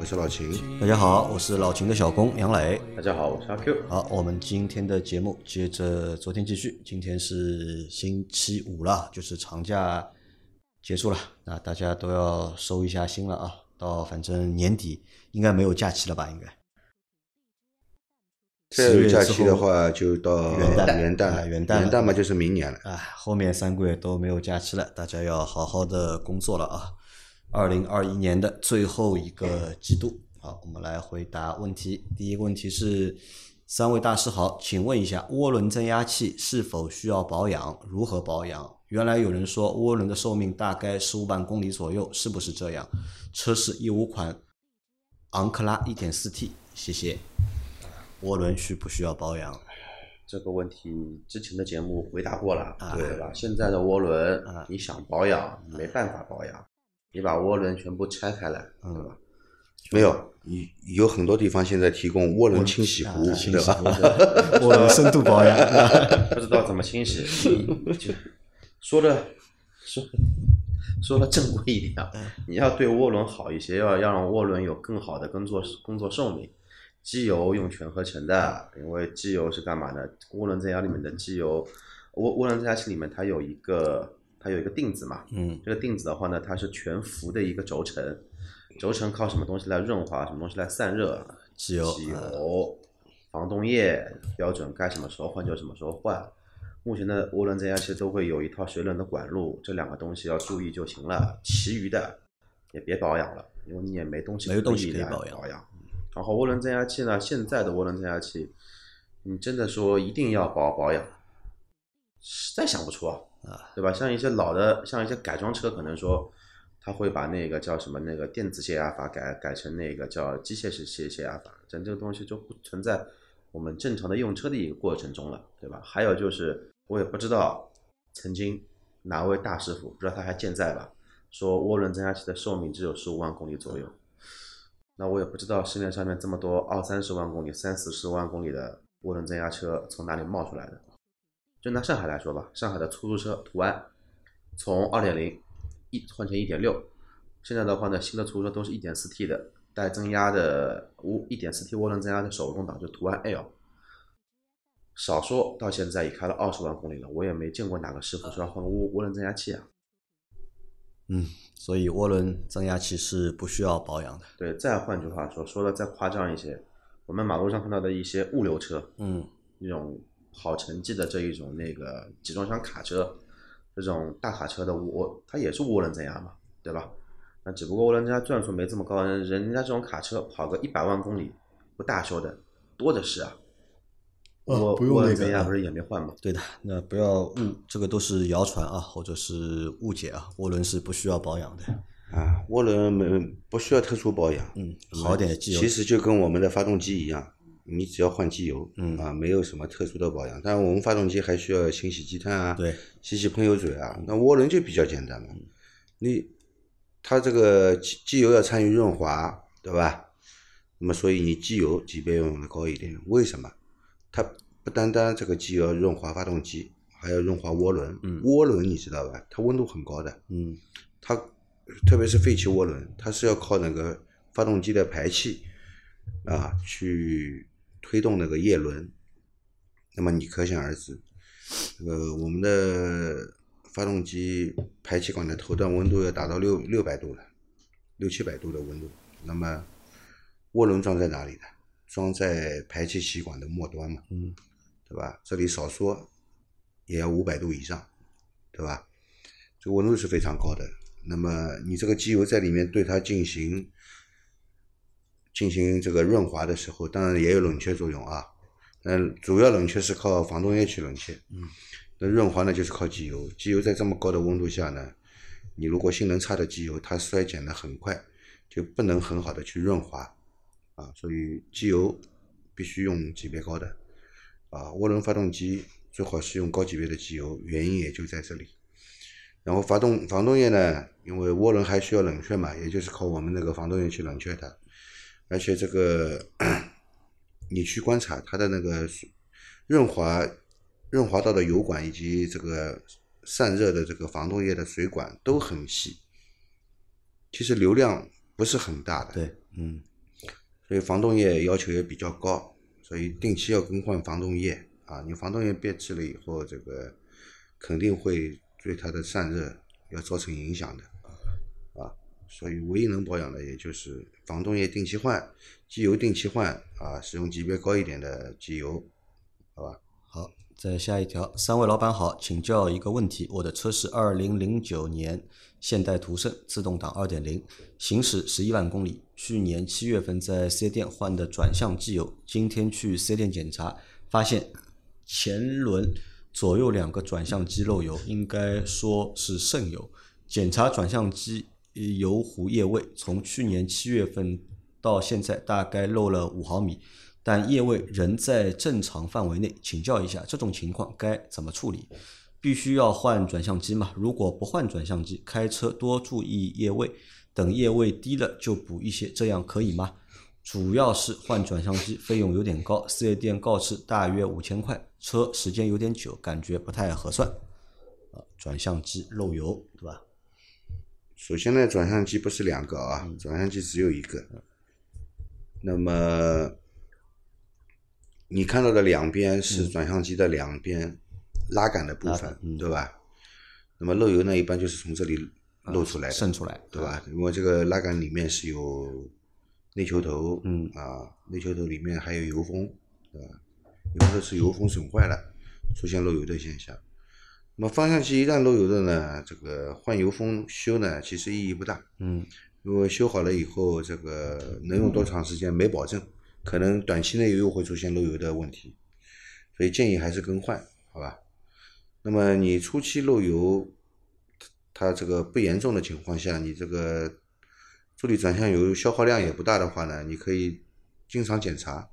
我是老秦。大家好，我是老秦的小工杨磊。大家好，我是阿 Q。好，我们今天的节目接着昨天继续。今天是星期五了，就是长假结束了，那大家都要收一下心了啊。到反正年底应该没有假期了吧？应该。再有假期的话，就到元旦元旦了，啊元旦元旦嘛就是明年了。啊，后面三个月都没有假期了，大家要好好的工作了啊！二零二一年的最后一个季度，好，我们来回答问题。第一个问题是，三位大师好，请问一下，涡轮增压器是否需要保养？如何保养？原来有人说涡轮的寿命大概十五万公里左右，是不是这样？车是一五款昂克拉一点四 T，谢谢。涡轮需不需要保养？这个问题之前的节目回答过了，啊对吧？现在的涡轮啊，你想保养没办法保养，你把涡轮全部拆开来，嗯对吧？没有，有有很多地方现在提供涡轮清洗服务，对吧？洗服务涡轮深度保养。不知道怎么清洗，就说的说说的正规一点啊，你要对涡轮好一些，要要让涡轮有更好的工作工作寿命。机油用全合成的，因为机油是干嘛的？涡轮增压里面的机油，涡涡轮增压器里面它有一个它有一个定子嘛，嗯这个定子的话呢，它是全幅的一个轴承，轴承靠什么东西来润滑，什么东西来散热？机油机油、防冻液标准，该什么时候换就什么时候换。目前的涡轮增压器都会有一套水冷的管路，这两个东西要注意就行了，其余的也别保养了，因为你也没东西没有东西可以来保养保养。然后涡轮增压器呢，现在的涡轮增压器，你真的说一定要保保养，实在想不出啊，对吧？像一些老的，像一些改装车，可能说他会把那个叫什么那个电子泄压阀改改成那个叫机械式泄泄压阀，但这个东西就不存在我们正常的用车的一个过程中了，对吧？还有就是我也不知道曾经哪位大师傅，不知道他还健在吧，说涡轮增压器的寿命只有十五万公里左右。那我也不知道市面上面这么多二三十万公里、三四十万公里的涡轮增压车从哪里冒出来的。就拿上海来说吧，上海的出租车途安，从二点零一换成一点六，现在的话呢，新的出租车都是一点四 T 的带增压的无一点四 T 涡轮增压的手动挡，就途安 L。少说到现在已开了二十万公里了，我也没见过哪个师傅说要换涡涡轮增压器啊。嗯，所以涡轮增压器是不需要保养的。对，再换句话说，说的再夸张一些，我们马路上看到的一些物流车，嗯，那种跑城际的这一种那个集装箱卡车，这种大卡车的涡，它也是涡轮增压嘛，对吧？那只不过涡轮增压转速没这么高，人人家这种卡车跑个一百万公里不大修的多的是啊。涡涡轮不用那个压不是也没换吗？对的，那不要误，这个都是谣传啊，或者是误解啊。涡轮是不需要保养的。啊，涡轮没不需要特殊保养，嗯，好点的机油其实就跟我们的发动机一样，你只要换机油，嗯啊，没有什么特殊的保养。但是我们发动机还需要清洗积碳啊，对，洗洗喷油嘴啊。那涡轮就比较简单嘛，你它这个机机油要参与润滑，对吧？那么所以你机油级别要用的高一点，为什么？它不单单这个机油要润滑发动机，还要润滑涡轮。嗯涡轮你知道吧？它温度很高的，嗯它特别是废气涡轮，它是要靠那个发动机的排气啊去推动那个叶轮。那么你可想而知，这个我们的发动机排气管的头段温度要达到六六百度了，六七百度的温度。那么涡轮装在哪里呢？装在排气气管的末端嘛，嗯，对吧？这里少说也要五百度以上，对吧？这个温度是非常高的。那么你这个机油在里面对它进行进行这个润滑的时候，当然也有冷却作用啊。嗯，主要冷却是靠防冻液去冷却。嗯，那润滑呢就是靠机油。机油在这么高的温度下呢，你如果性能差的机油，它衰减的很快，就不能很好的去润滑啊。所以机油必须用级别高的。啊，涡轮发动机最好是用高级别的机油，原因也就在这里。然后发动防冻液呢，因为涡轮还需要冷却嘛，也就是靠我们那个防冻液去冷却它。而且这个你去观察它的那个润滑润滑道的油管以及这个散热的这个防冻液的水管都很细，其实流量不是很大的。对，嗯，所以防冻液要求也比较高，所以定期要更换防冻液啊。你防冻液变质了以后，这个肯定会对它的散热要造成影响的啊。所以唯一能保养的，也就是防冻液定期换，机油定期换啊，使用级别高一点的机油，好吧？好，再下一条，三位老板好，请教一个问题，我的车是二零零九年现代途胜自动挡二点零，行驶十一万公里，去年七月份在四 S 店换的转向机油，今天去四 S 店检查，发现前轮左右两个转向机漏油，应该说是渗油，检查转向机油壶液位，从去年七月份到现在大概漏了五毫米。但液位仍在正常范围内，请教一下这种情况该怎么处理？必须要换转向机吗？如果不换转向机，开车多注意液位，等液位低了就补一些，这样可以吗？主要是换转向机费用有点高，四 S 店告知大约五千块，车时间有点久，感觉不太合算。啊，转向机漏油，对吧？首先呢，转向机不是两个啊，转向机只有一个。那么你看到的两边是转向机的两边拉杆的部分，对吧？那么漏油呢，一般就是从这里漏出来的，渗出来，对吧？因为这个拉杆里面是有内球头，嗯啊，内球头里面还有油封，对吧？有的是油封损坏了，出现漏油的现象。那么方向机一旦漏油的呢，这个换油封修呢，其实意义不大，嗯，如果修好了以后，这个能用多长时间没保证，可能短期内又会出现漏油的问题，所以建议还是更换，好吧？那么你初期漏油，它这个不严重的情况下，你这个助力转向油消耗量也不大的话呢，你可以经常检查，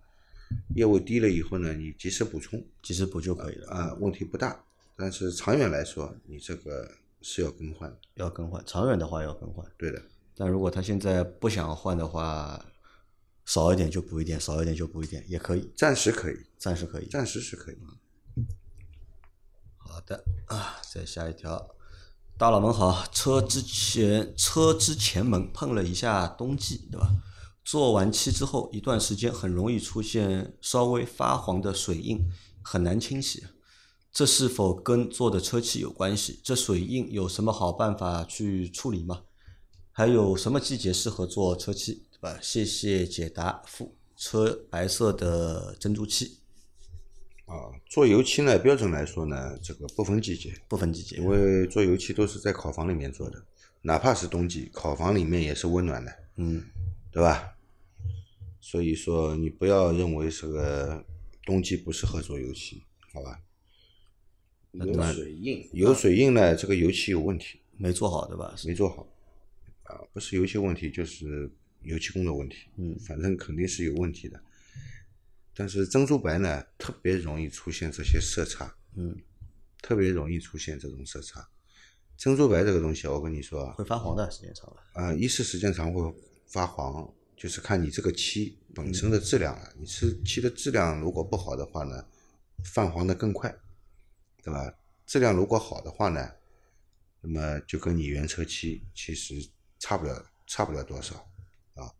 液位低了以后呢，你及时补充，及时补就可以了。啊，问题不大。但是长远来说，你这个是要更换的，要更换，长远的话要更换。对的。但如果他现在不想换的话，少一点就补一点，少一点就补一点，也可以，暂时可以，暂时可以。暂时是可以。好的啊，再下一条，大佬们好，车之前车之前门碰了一下冬季，对吧？做完漆之后一段时间，很容易出现稍微发黄的水印，很难清洗。这是否跟做的车漆有关系？这水印有什么好办法去处理吗？还有什么季节适合做车漆，对吧？谢谢解答。副车白色的珍珠漆。啊，做油漆呢，标准来说呢，这个不分季节，不分季节，因为做油漆都是在烤房里面做的，哪怕是冬季，烤房里面也是温暖的，嗯，对吧？所以说你不要认为这个冬季不适合做油漆，好吧？有水印，有水印呢，这个油漆有问题，没做好，对吧？没做好，啊，不是油漆问题，就是油漆工的问题，嗯，反正肯定是有问题的。但是珍珠白呢，特别容易出现这些色差，嗯，特别容易出现这种色差。珍珠白这个东西，我跟你说啊，会发黄的，时间长了。啊，一是时间长会发黄，就是看你这个漆本身的质量了。你是漆的质量如果不好的话呢，泛黄的更快，对吧？质量如果好的话呢，那么就跟你原车漆其实差不了，差不了多少啊。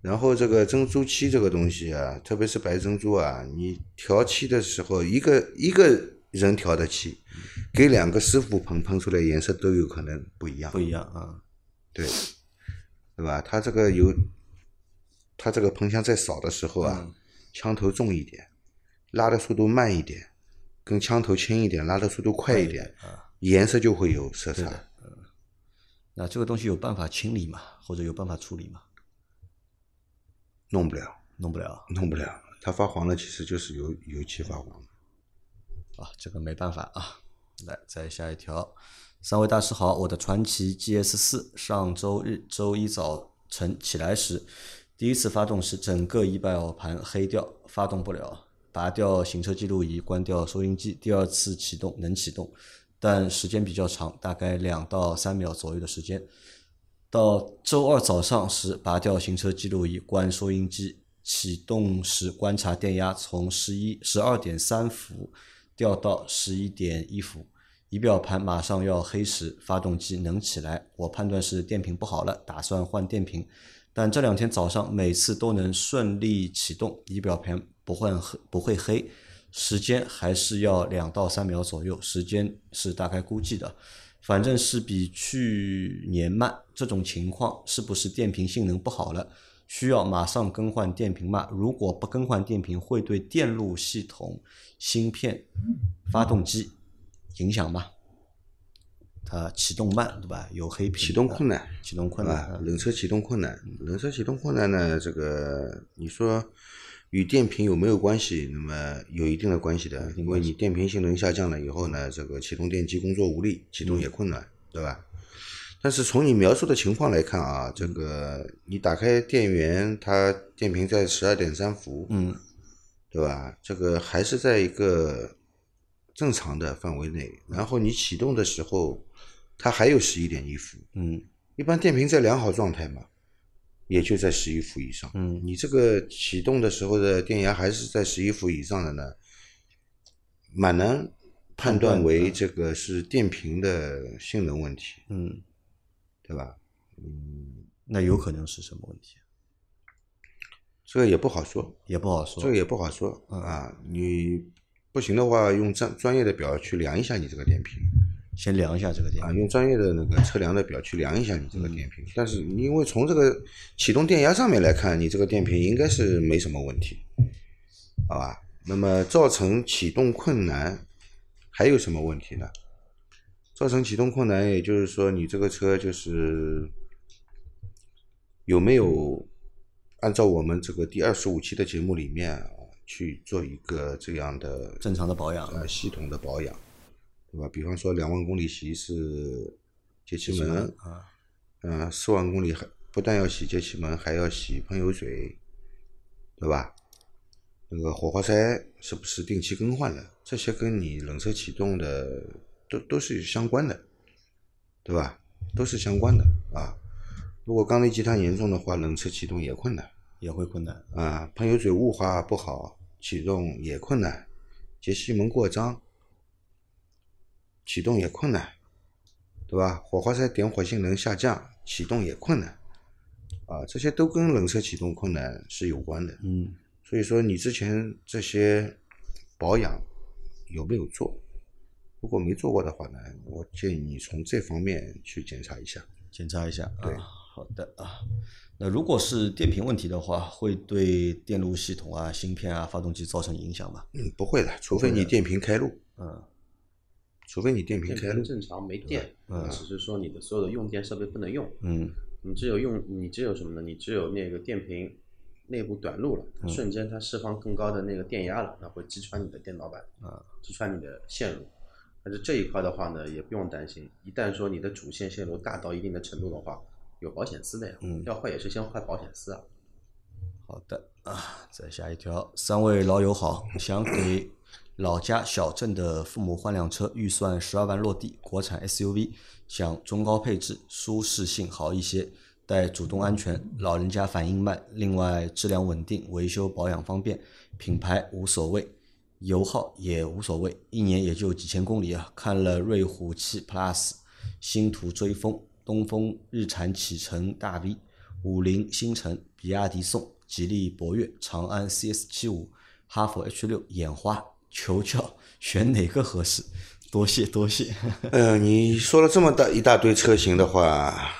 然后这个珍珠漆这个东西啊，特别是白珍珠啊，你调漆的时候，一个一个人调的漆，给两个师傅喷喷出来颜色都有可能不一样。不一样啊，对，对吧？它这个有，它这个喷枪在扫的时候啊，枪头重一点，拉的速度慢一点，跟枪头轻一点，拉的速度快一点，啊颜色就会有色差。那这个东西有办法清理吗？或者有办法处理吗？弄不了，弄不了弄不了。它发黄了，其实就是油油漆发黄。啊，这个没办法啊。来，再下一条。三位大师好，我的传奇 GS 四上周日周一早晨起来时，第一次发动时整个仪表盘黑掉，发动不了。拔掉行车记录仪，关掉收音机，第二次启动能启动，但时间比较长，大概两到三秒左右的时间。到周二早上时，拔掉行车记录仪，关收音机，启动时观察电压从十一十二点三伏掉到十一点一伏。仪表盘马上要黑时，发动机能起来，我判断是电瓶不好了，打算换电瓶。但这两天早上每次都能顺利启动，仪表盘不会黑，不会黑，时间还是要两到三秒左右，时间是大概估计的，反正是比去年慢。这种情况是不是电瓶性能不好了？需要马上更换电瓶吗？如果不更换电瓶，会对电路系统、芯片、发动机？影响吗，它启动慢，对吧？有黑屏，启动困难，启动困难，冷车启动困难，冷车启动困难呢？这个你说与电瓶有没有关系？那么有一定的关系的，因为你电瓶性能下降了以后呢，这个启动电机工作无力，启动也困难，对吧？但是从你描述的情况来看啊，这个你打开电源，它电瓶在十二点三伏，嗯，对吧？这个还是在一个。正常的范围内，然后你启动的时候，它还有十一点一伏。嗯，一般电瓶在良好状态嘛，也就在十一伏以上。嗯，你这个启动的时候的电压还是在十一伏以上的呢，蛮难判断为这个是电瓶的性能问题。嗯，对吧？嗯，那有可能是什么问题？这个也不好说，也不好说。这个也不好说啊，你。不行的话，用专专业的表去量一下你这个电瓶，先量一下这个电啊，用专业的那个测量的表去量一下你这个电瓶。但是因为从这个启动电压上面来看，你这个电瓶应该是没什么问题，好吧？那么造成启动困难还有什么问题呢？造成启动困难，也就是说你这个车就是有没有按照我们这个第二十五期的节目里面。去做一个这样的正常的保养，呃，系统的保养，对吧？比方说两万公里洗一次节气门，啊，嗯，四万公里还不但要洗节气门，还要洗喷油嘴，对吧？那个火花塞是不是定期更换的？这些跟你冷车启动的都都是相关的，对吧？都是相关的啊。如果缸内积碳严重的话，冷车启动也困难。也会困难啊，喷油嘴雾化不好，启动也困难；节气门过脏，启动也困难，对吧？火花塞点火性能下降，启动也困难，啊，这些都跟冷车启动困难是有关的。嗯，所以说你之前这些保养有没有做？如果没做过的话呢，我建议你从这方面去检查一下。检查一下，对，好的啊。那如果是电瓶问题的话，会对电路系统啊、芯片啊、发动机造成影响吗？嗯，不会的，除非你电瓶开路。嗯，除非你电瓶开路正常没电，嗯，只是说你的所有的用电设备不能用。嗯，你只有用，你只有什么呢？你只有那个电瓶内部短路了，瞬间它释放更高的那个电压了，那会击穿你的电脑板，啊，击穿你的线路。但是这一块的话呢，也不用担心，一旦说你的主线线路大到一定的程度的话。有保险丝的呀，嗯，要坏也是先坏保险丝啊。好的啊，再下一条，三位老友好，想给老家小镇的父母换辆车，预算十二万落地，国产 SUV，想中高配置，舒适性好一些，带主动安全，老人家反应慢，另外质量稳定，维修保养方便，品牌无所谓，油耗也无所谓，一年也就几千公里啊。看了瑞虎七 Plus，星途追风。东风日产启辰大 V，五菱星辰，比亚迪宋，吉利博越，长安 CS 七五，哈弗 H 六，眼花，求教 选哪个合适？多 谢多谢。嗯，你说了这么大一大堆车型的话，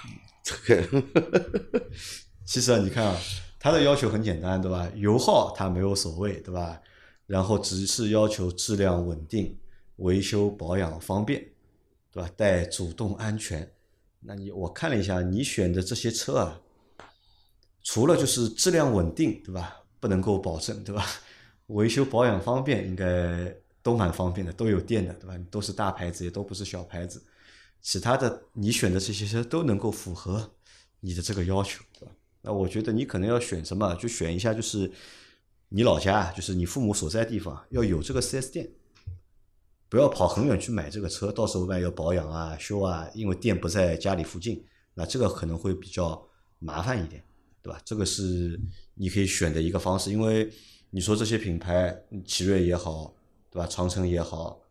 这个其实啊，你看啊，它的要求很简单，对吧？油耗它没有所谓，对吧？然后只是要求质量稳定，维修保养方便，对吧？带主动安全。那你我看了一下，你选的这些车啊，除了就是质量稳定，对吧？不能够保证，对吧？维修保养方便，应该都蛮方便的，都有电的，对吧？都是大牌子，也都不是小牌子。其他的你选的这些车都能够符合你的这个要求，对吧？那我觉得你可能要选什么，就选一下就是你老家就是你父母所在地方要有这个 4S 店，不要跑很远去买这个车，到时候万一要保养啊、修啊，因为店不在家里附近，那这个可能会比较麻烦一点，对吧？这个是你可以选的一个方式，因为你说这些品牌，奇瑞也好，对吧？长城也好，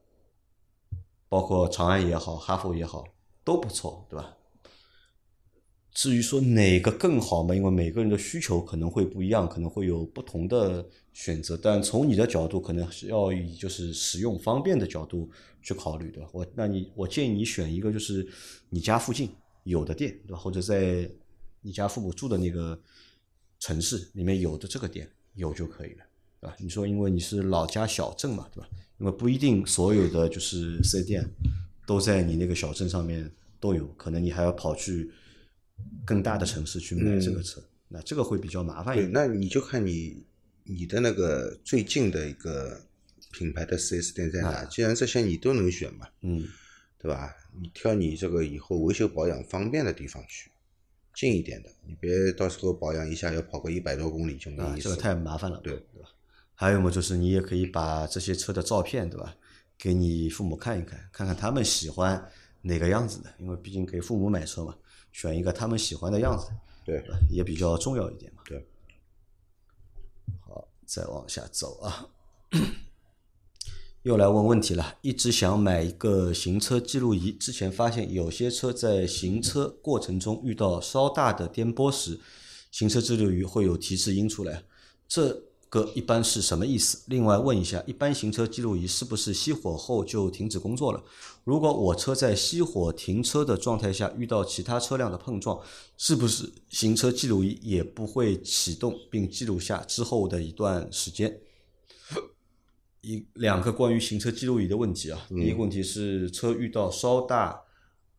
包括长安也好，哈弗也好，都不错，对吧？至于说哪个更好嘛，因为每个人的需求可能会不一样，可能会有不同的选择。但从你的角度，可能是要以就是使用方便的角度去考虑，对吧？我那你我建议你选一个就是你家附近有的店，对吧？或者在你家父母住的那个城市里面有的这个店有就可以了，对吧？你说因为你是老家小镇嘛，对吧？因为不一定所有的就是四 S 店都在你那个小镇上面都有，可能你还要跑去。更大的城市去买这个车，那这个会比较麻烦一点。那你就看你你的那个最近的一个品牌的四 S 店在哪？既然这些你都能选嘛，嗯，对吧？你挑你这个以后维修保养方便的地方去，近一点的，你别到时候保养一下要跑个一百多公里就没意思，这个太麻烦了，对对吧？还有嘛，就是你也可以把这些车的照片，对吧？给你父母看一看，看看他们喜欢哪个样子的，因为毕竟给父母买车嘛。选一个他们喜欢的样子，对，也比较重要一点嘛。对，好，再往下走啊，又来问问题了。一直想买一个行车记录仪，之前发现有些车在行车过程中遇到稍大的颠簸时，行车记录仪会有提示音出来，这。个一般是什么意思？另外问一下，一般行车记录仪是不是熄火后就停止工作了？如果我车在熄火停车的状态下遇到其他车辆的碰撞，是不是行车记录仪也不会启动并记录下之后的一段时间？一两个关于行车记录仪的问题啊。第一个问题是车遇到稍大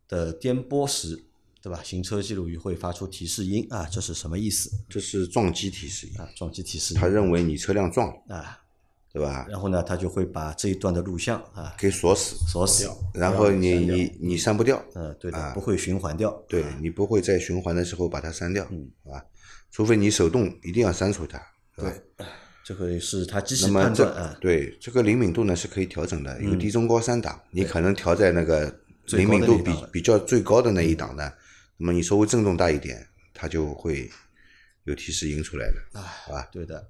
的颠簸时。对吧？行车记录仪会发出提示音啊，这是什么意思？这是撞击提示音啊，撞击提示。他认为你车辆撞了啊，对吧？然后呢，他就会把这一段的录像啊给锁死，锁死，然后你你你删不掉，嗯，对的，不会循环掉，对你不会在循环的时候把它删掉，嗯，好吧？除非你手动一定要删除它，对，这个是它机器判断啊。对，这个灵敏度呢是可以调整的，有低中高三档，你可能调在那个灵敏度比比较最高的那一档呢。那么你稍微震动大一点，它就会有提示音出来的，好吧？对的。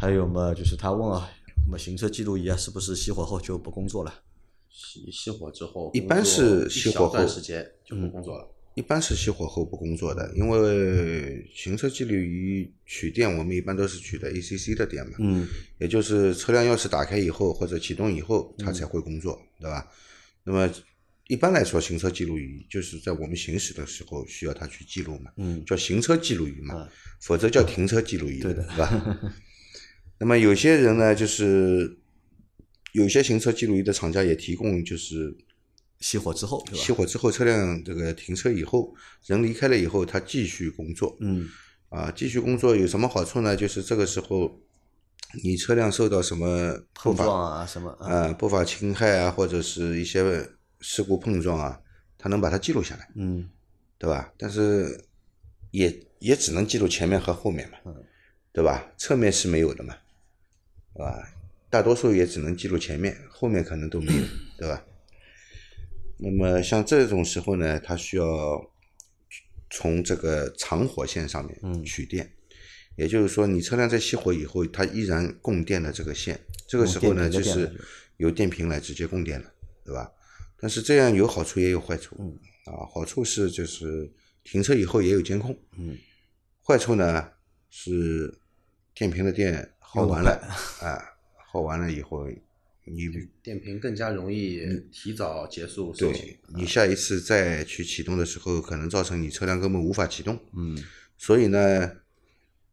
还有嘛，就是他问啊，那么行车记录仪啊，是不是熄火后就不工作了？熄熄火之后，一般是熄火后时间就不工作了。一般是熄火后不工作的，因为行车记录仪取电，我们一般都是取的 ACC 的电嘛。嗯。也就是车辆钥匙打开以后或者启动以后，它才会工作，对吧？那么。一般来说，行车记录仪就是在我们行驶的时候需要它去记录嘛，嗯，叫行车记录仪嘛，否则叫停车记录仪，对的，是吧？那么有些人呢，就是有些行车记录仪的厂家也提供，就是熄火之后，熄火之后车辆这个停车以后，人离开了以后，他继续工作，嗯，啊，继续工作有什么好处呢？就是这个时候你车辆受到什么碰撞啊，什么啊，不法侵害啊，或者是一些。事故碰撞啊，它能把它记录下来，嗯，对吧？但是也也只能记录前面和后面嘛，嗯，对吧？侧面是没有的嘛，对吧？大多数也只能记录前面，后面可能都没有，对吧？那么像这种时候呢，它需要从这个长火线上面取电，也就是说，你车辆在熄火以后，它依然供电的这个线，这个时候呢，就是由电瓶来直接供电了，对吧？但是这样有好处也有坏处，嗯，啊，好处是就是停车以后也有监控，嗯，坏处呢是电瓶的电耗完了，啊，耗完了以后你电瓶更加容易提早结束寿命，你下一次再去启动的时候，可能造成你车辆根本无法启动，嗯，所以呢，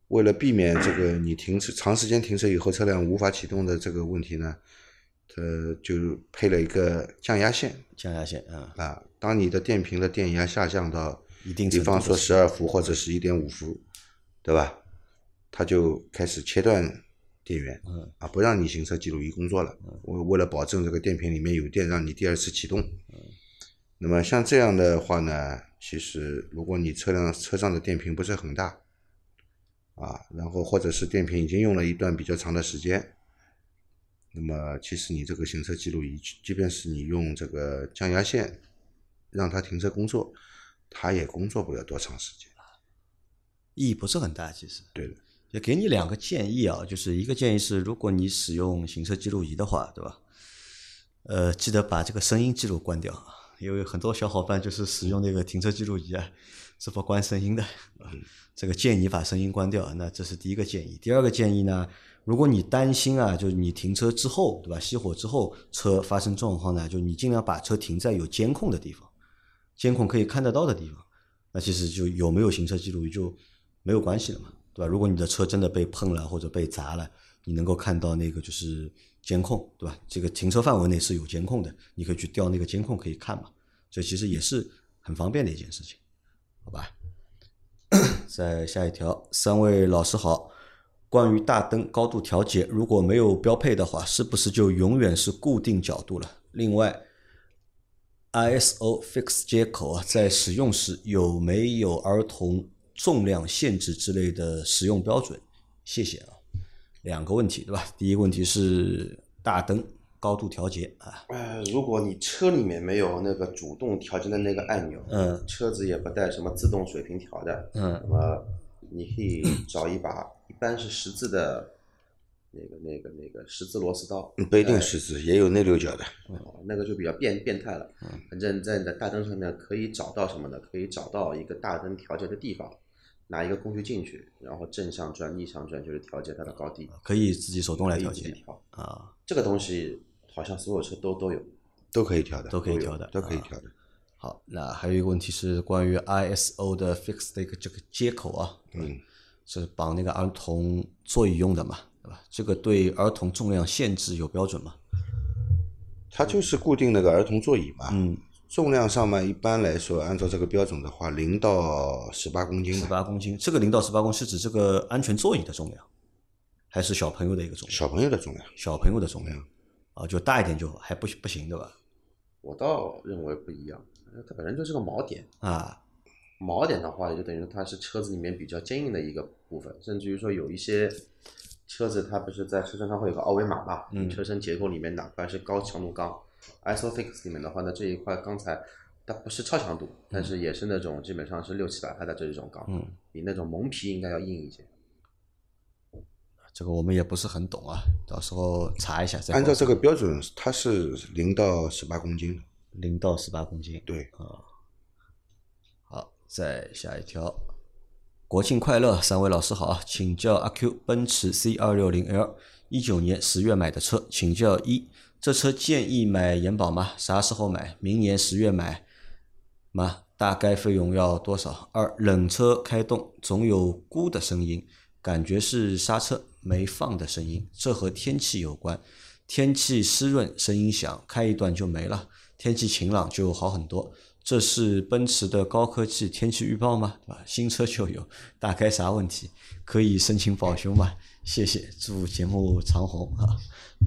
为了避免这个你停车长时间停车以后车辆无法启动的这个问题呢。呃，就配了一个降压线，降压线啊啊，当你的电瓶的电压下降到一定，比方说十二伏或者是一点五伏，对吧？它就开始切断电源，嗯啊，不让你行车记录仪工作了。为为了保证这个电瓶里面有电，让你第二次启动。嗯，那么像这样的话呢，其实如果你车辆车上的电瓶不是很大，啊，然后或者是电瓶已经用了一段比较长的时间，那么其实你这个行车记录仪，即便是你用这个降压线让它停车工作，它也工作不了多长时间。意义不是很大，其实。对的，也给你两个建议啊，就是一个建议是，如果你使用行车记录仪的话，对吧？呃，记得把这个声音记录关掉，因为很多小伙伴就是使用那个停车记录仪啊，是不关声音的。这个建议把声音关掉，那这是第一个建议。第二个建议呢，如果你担心啊，就是你停车之后，对吧？熄火之后车发生状况呢，就你尽量把车停在有监控的地方，监控可以看得到的地方。那其实就有没有行车记录仪就没有关系了嘛，对吧？如果你的车真的被碰了或者被砸了，你能够看到那个就是监控，对吧？这个停车范围内是有监控的，你可以去调那个监控可以看嘛。这其实也是很方便的一件事情，好吧？再下一条，三位老师好。关于大灯高度调节，如果没有标配的话，是不是就永远是固定角度了？另外，ISO Fix 接口啊，在使用时有没有儿童重量限制之类的使用标准？谢谢啊。两个问题对吧？第一个问题是大灯高度调节啊，呃，如果你车里面没有那个主动调节的那个按钮，嗯车子也不带什么自动水平调的，嗯那么你可以找一把，一般是十字的，那个那个那个十字螺丝刀，不一定十字，也有内六角的。哦，那个就比较变变态了。反正在你的大灯上面可以找到什么呢？可以找到一个大灯调节的地方，拿一个工具进去，然后正向转、逆向转，就是调节它的高低，可以自己手动来调节调。啊，这个东西好像所有车都都有。都可以调的，都可以调的，都可以啊调的。好，那还有一个问题是关于 ISO 的 Fix 的一个这个接口啊，嗯，是绑那个儿童座椅用的嘛，对吧？这个对儿童重量限制有标准吗？它就是固定那个儿童座椅嘛，嗯，重量上面一般来说，按照这个标准的话，零到十八公斤十，八公斤，这个零到十八公斤是指这个安全座椅的重量，还是小朋友的一个重量？小朋友的重量。小朋友的重量啊，就大一点就还不不行对吧？我倒认为不一样，它本身就是个锚点。啊，锚点的话，也就等于它是车子里面比较坚硬的一个部分，甚至于说有一些车子它不是在车身上会有个二维码嘛，嗯车身结构里面哪块是高强度钢，ISOFIX 里面的话呢，这一块钢材它不是超强度，但是也是那种基本上是六七百块的这种钢，嗯，比那种蒙皮应该要硬一些。这个我们也不是很懂啊，到时候查一下再。按照这个标准，它是零到十八公斤的。零到十八公斤，对，好，再下一条，国庆快乐，三位老师好啊！请教阿 Q，奔驰 C 二六零 L，一九年十月买的车，请教一，这车建议买延保吗？啥时候买？明年十月买吗？大概费用要多少？二，冷车开动总有咕的声音，感觉是刹车没放的声音，这和天气有关。天气湿润，声音响，开一段就没了。天气晴朗就好很多。这是奔驰的高科技天气预报吗？对吧？新车就有，大概啥问题？可以申请保修吗？谢谢，祝节目长红啊！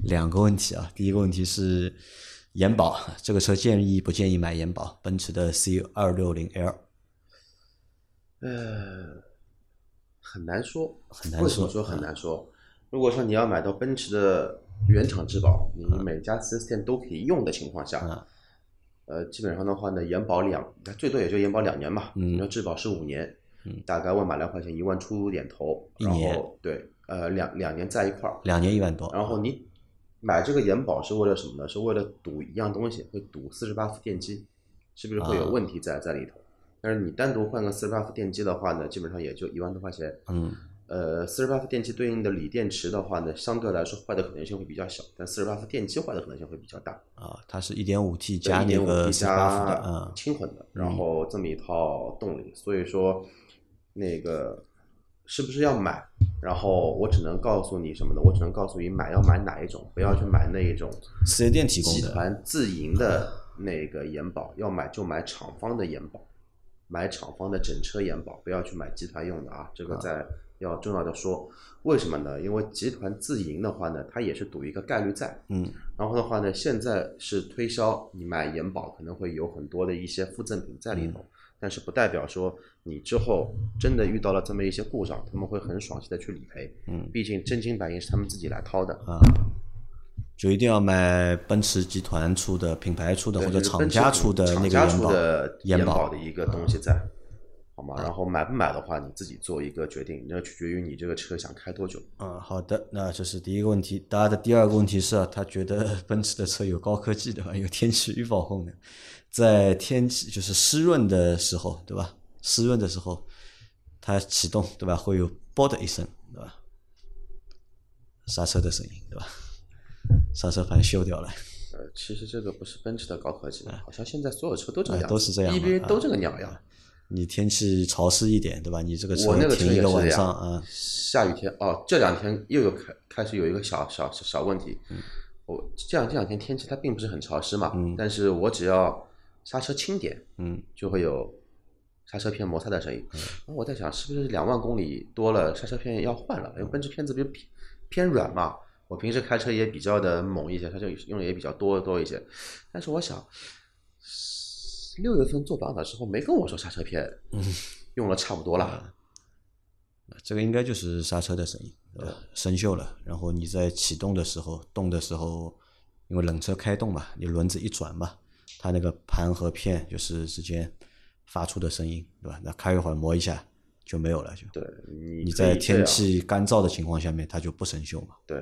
两个问题啊，第一个问题是延保，这个车建议不建议买延保？奔驰的 C 二六零 L 呃，很难说，很难说说很难说？如果说你要买到奔驰的原厂质保，你每家四 S 店都可以用的情况下，嗯呃，基本上的话呢，延保两，最多也就延保两年吧。嗯你说质保是五年，嗯大概万把来块钱，一万出点头，然一年后对，呃，两两年在一块儿，两年一万多，然后你买这个延保是为了什么呢？是为了赌一样东西，会赌四十八伏电机是不是会有啊问题在在里头？但是你单独换个四十八伏电机的话呢，基本上也就一万多块钱。嗯呃，四十八伏电机对应的锂电池的话呢，相对来说坏的可能性会比较小，但四十八伏电机坏的可能性会比较大。啊，它是一点五 T 加那一点五个 T 四八伏的，加嗯轻混的，然后这么一套动力，所以说那个是不是要买？然后我只能告诉你什么呢？我只能告诉你买要买哪一种，不要去买那一种四 S 店提供的集的，团自营的那个延保，要买就买厂方的延保，买厂方的整车延保，不要去买集团用的啊。这个在要重要的说，为什么呢？因为集团自营的话呢，它也是赌一个概率在。嗯然后的话呢，现在是推销你买延保可能会有很多的一些附赠品在里头，但是不代表说你之后真的遇到了这么一些故障，他们会很爽气的去理赔。嗯，毕竟真金白银是他们自己来掏的。啊，就一定要买奔驰集团出的、品牌出的或者厂家出的那个延保的延延保保的一个东西在，好吗？然后买不买的话，你自己做一个决定，那取决于你这个车想开多久。嗯，好的，那这是第一个问题。大家的第二个问题是啊，他觉得 奔驰的车有高科技，对吧？有天气预报功能，在天气就是湿润的时候，对吧？湿润的时候，它启动，对吧？会有“啵”的一声，对吧？刹车的声音，对吧？刹车盘锈掉了，呃，其实这个不是奔驰的高科技，好像现在所有车都这样子，都是这样 EBA 啊都这个鸟样。你天气潮湿一点，对吧？你这个车停一个晚上啊，下雨天哦，这两天又有开开始有一个小小小小问题。我这样这两天天气它并不是很潮湿嘛，嗯但是我只要刹车轻点，嗯，就会有刹车片摩擦的声音。我在想，是不是两万公里多了，刹车片要换了？因为奔驰片子比较偏偏软嘛，我平时开车也比较的猛一些，刹车用的也比较多多一些。但是我想，六月份做保养的时候没跟我说刹车片用了差不多了。这个应该就是刹车的声音，对吧？生锈了，然后你在启动的时候、动的时候，因为冷车开动嘛，你轮子一转嘛，它那个盘和片就是之间发出的声音，对吧？那开一会儿磨一下就没有了，就对你你在天气干燥的情况下面，它就不生锈嘛。对，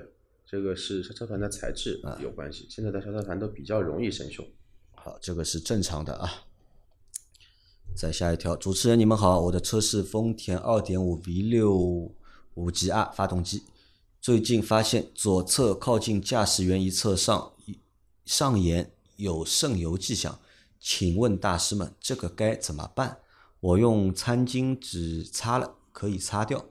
这个是刹车盘的材质啊有关系。现在的刹车盘都比较容易生锈。好，这个是正常的啊。再下一条，主持人你们好，我的车是丰田2.5 V6 五级 R 发动机，最近发现左侧靠近驾驶员一侧上上沿有渗油迹象，请问大师们这个该怎么办？我用餐巾纸擦了，可以擦掉。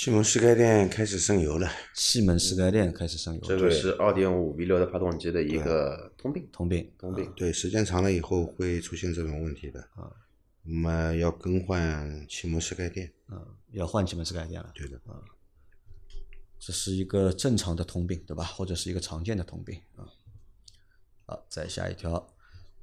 气门室盖垫开始渗油了，气门室盖垫开始渗油，这个是二点五 V 六的发动机的一个通病。通病。通病。对，时间长了以后会出现这种问题的。啊，那么要更换气门室盖垫。嗯，要换气门室盖垫了。对的，啊这是一个正常的通病，对吧？或者是一个常见的通病啊。好，再下一条，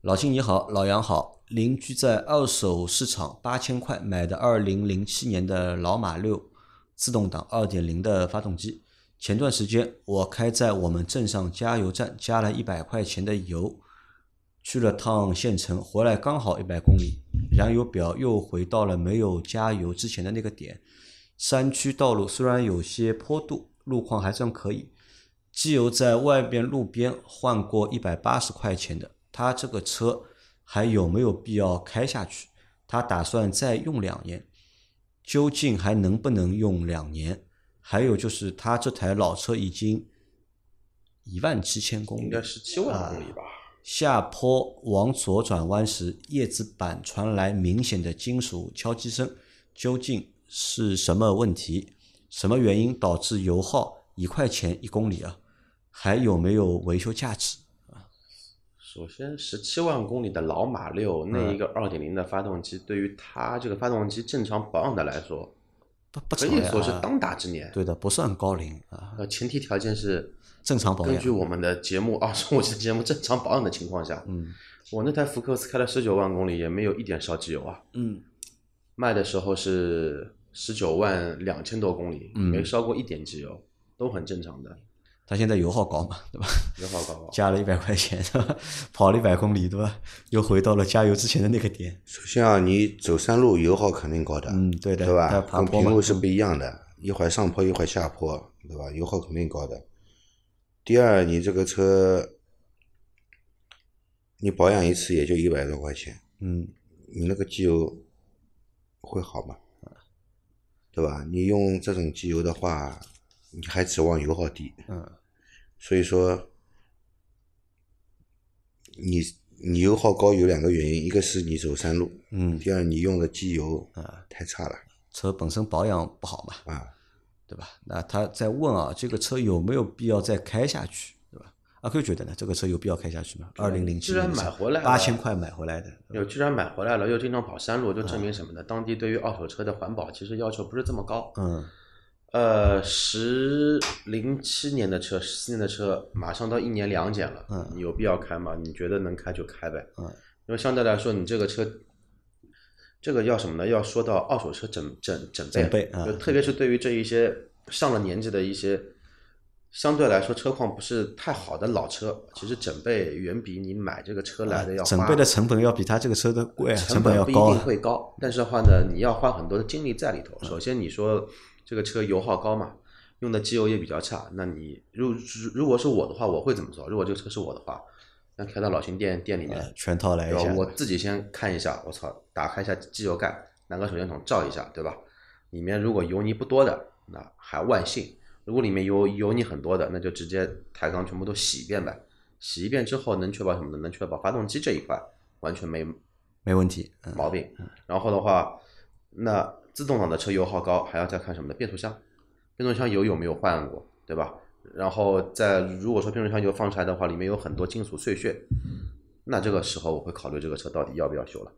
老金你好，老杨好，邻居在二手市场八千块买的二零零七年的老马六自动挡二点零的发动机，前段时间我开在我们镇上加油站加了一百块钱的油，去了趟县城，回来刚好一百公里，燃油表又回到了没有加油之前的那个点。山区道路虽然有些坡度，路况还算可以。机油在外边路边换过一百八十块钱的，他这个车还有没有必要开下去？他打算再用两年，究竟还能不能用两年？还有就是他这台老车已经一万七千公里，应该是七万公里吧？下坡往左转弯时，叶子板传来明显的金属敲击声，究竟是什么问题？什么原因导致油耗一块钱一公里啊？还有没有维修价值？首先，十七万公里的老马六那嗯一个二点零的发动机，对于它这个发动机正常保养的来说，不不可以说是当打之年。对的，不算高龄啊，呃，前提条件是正常保养根据。我们的节目二十五期的节目正常保养的情况下，嗯我那台福克斯开了十九万公里，也没有一点烧机油啊。嗯，卖的时候是十九万两千多公里，嗯没烧过一点机油，都很正常的，他现在油耗高嘛，对吧？油耗高。加了一百块钱，对吧？跑了一百公里，对吧？又回到了加油之前的那个点。首先啊，你走山路油耗肯定高的，嗯，对的，对吧？跟平路是不一样的，一会儿上坡一会儿下坡，对吧？油耗肯定高的。第二，你这个车，你保养一次也就一百多块钱，嗯你那个机油会好吗？对吧？你用这种机油的话，你还指望油耗低？嗯所以说，你你油耗高有两个原因，一个是你走山路，嗯，第二你用的机油啊太差了车本身保养不好嘛，啊。对吧？那他在问啊，这个车有没有必要再开下去，对吧？阿 Q 觉得呢，这个车有必要开下去吗？二零零七既然买回来八千块买回来的，有既然买回来了，又经常跑山路，就证明什么呢？当地对于二手车的环保其实要求不是这么高。嗯呃，十零七年的车，十四年的车，马上到一年两检了，嗯你有必要开吗？你觉得能开就开呗，嗯，因为相对来说，你这个车，这个要什么呢？要说到二手车整整整备，整备啊就特别是对于这一些上了年纪的一些，相对来说车况不是太好的老车，其实整备远比你买这个车来的要花整备的成本要比他这个车的贵啊，成本要不一定。会高，但是的话呢，你要花很多的精力在里头。首先你说这个车油耗高嘛，用的机油也比较差，那你如如如果是我的话，我会怎么做？如果这个车是我的话，那开到老秦店店里面呃，全套来一下？，我自己先看一下，我操，打开一下机油盖，拿个手电筒照一下，对吧？里面如果油泥不多的，那还万幸；如果里面油油泥很多的，那就直接抬缸全部都洗一遍呗。洗一遍之后，能确保什么呢？能确保发动机这一块完全没没问题。嗯，毛病。然后的话，那自动挡的车油耗高，还要再看什么呢？变速箱，变速箱油有没有换过，对吧？然后再如果说变速箱油放出来的话，里面有很多金属碎屑，那这个时候我会考虑这个车到底要不要修了。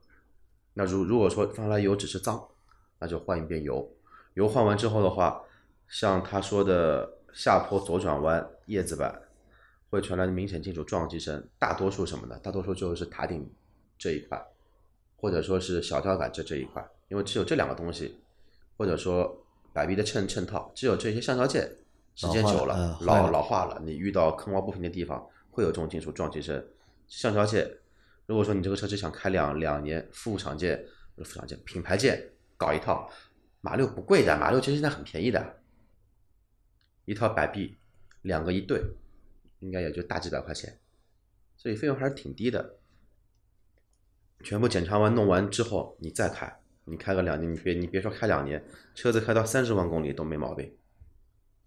那如如果说放出来油只是脏，那就换一遍油。油换完之后的话，像他说的下坡左转弯叶子板会传来明显金属撞击声，大多数什么呢？大多数就是塔顶这一块，或者说是小吊杆这这一块，因为只有这两个东西，或者说摆臂的衬衬套，只有这些橡胶件，时间久了老老化了，你遇到坑洼不平的地方会有这种金属撞击声。橡胶件，如果说你这个车只想开两两年，副厂件副厂件，品牌件搞一套，马六不贵的，马六其实现在很便宜的，一套摆臂两个一对，应该也就大几百块钱，所以费用还是挺低的。全部检查完弄完之后，你再开，你开个两年，你别你别说开两年，车子开到三十万公里都没毛病。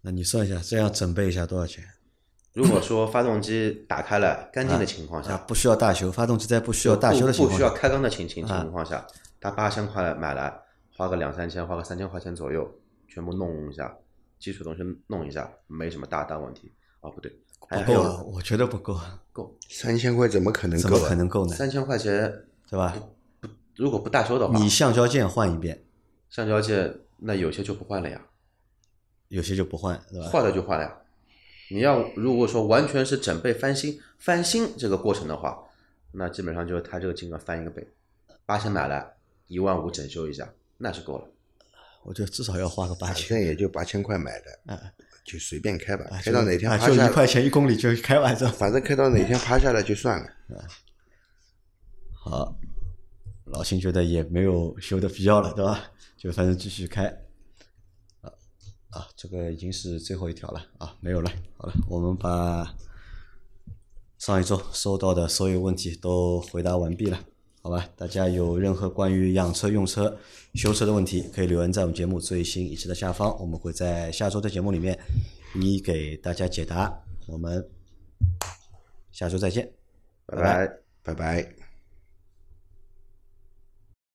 那你算一下，这样准备一下多少钱？如果说发动机打开了干净的情况下，啊，不需要大修，发动机在不需要大修的情不不需要，开缸的情情啊情况下，他八千块买来，花个两三千，花个三千块钱左右，全部弄一下，基础东西弄一下，没什么大大问题。哦，不对，还不够啊，我觉得不够，够三千块怎么可能怎么够啊？可能够呢？三千块钱，对吧？如果不大修的话，你橡胶件换一遍，橡胶件那有些就不换了呀，有些就不换，对吧？坏了就换了呀。你要如果说完全是整备翻新翻新这个过程的话，那基本上就是它这个金额翻一个倍，八千买来一万五整修一下，那是够了。我觉得至少要花个八千，也就八千块买的，啊就随便开吧，啊开到哪天啊就一块钱一公里就开完这。反正开到哪天趴下来就算了。好，老秦觉得也没有修的必要了，对吧？就反正继续开。啊啊，这个已经是最后一条了啊，没有了。好了，我们把上一周收到的所有问题都回答完毕了，好吧？大家有任何关于养车、用车、修车的问题，可以留言在我们节目最新一期的下方，我们会在下周的节目里面一一给大家解答。我们下周再见。拜拜。拜拜。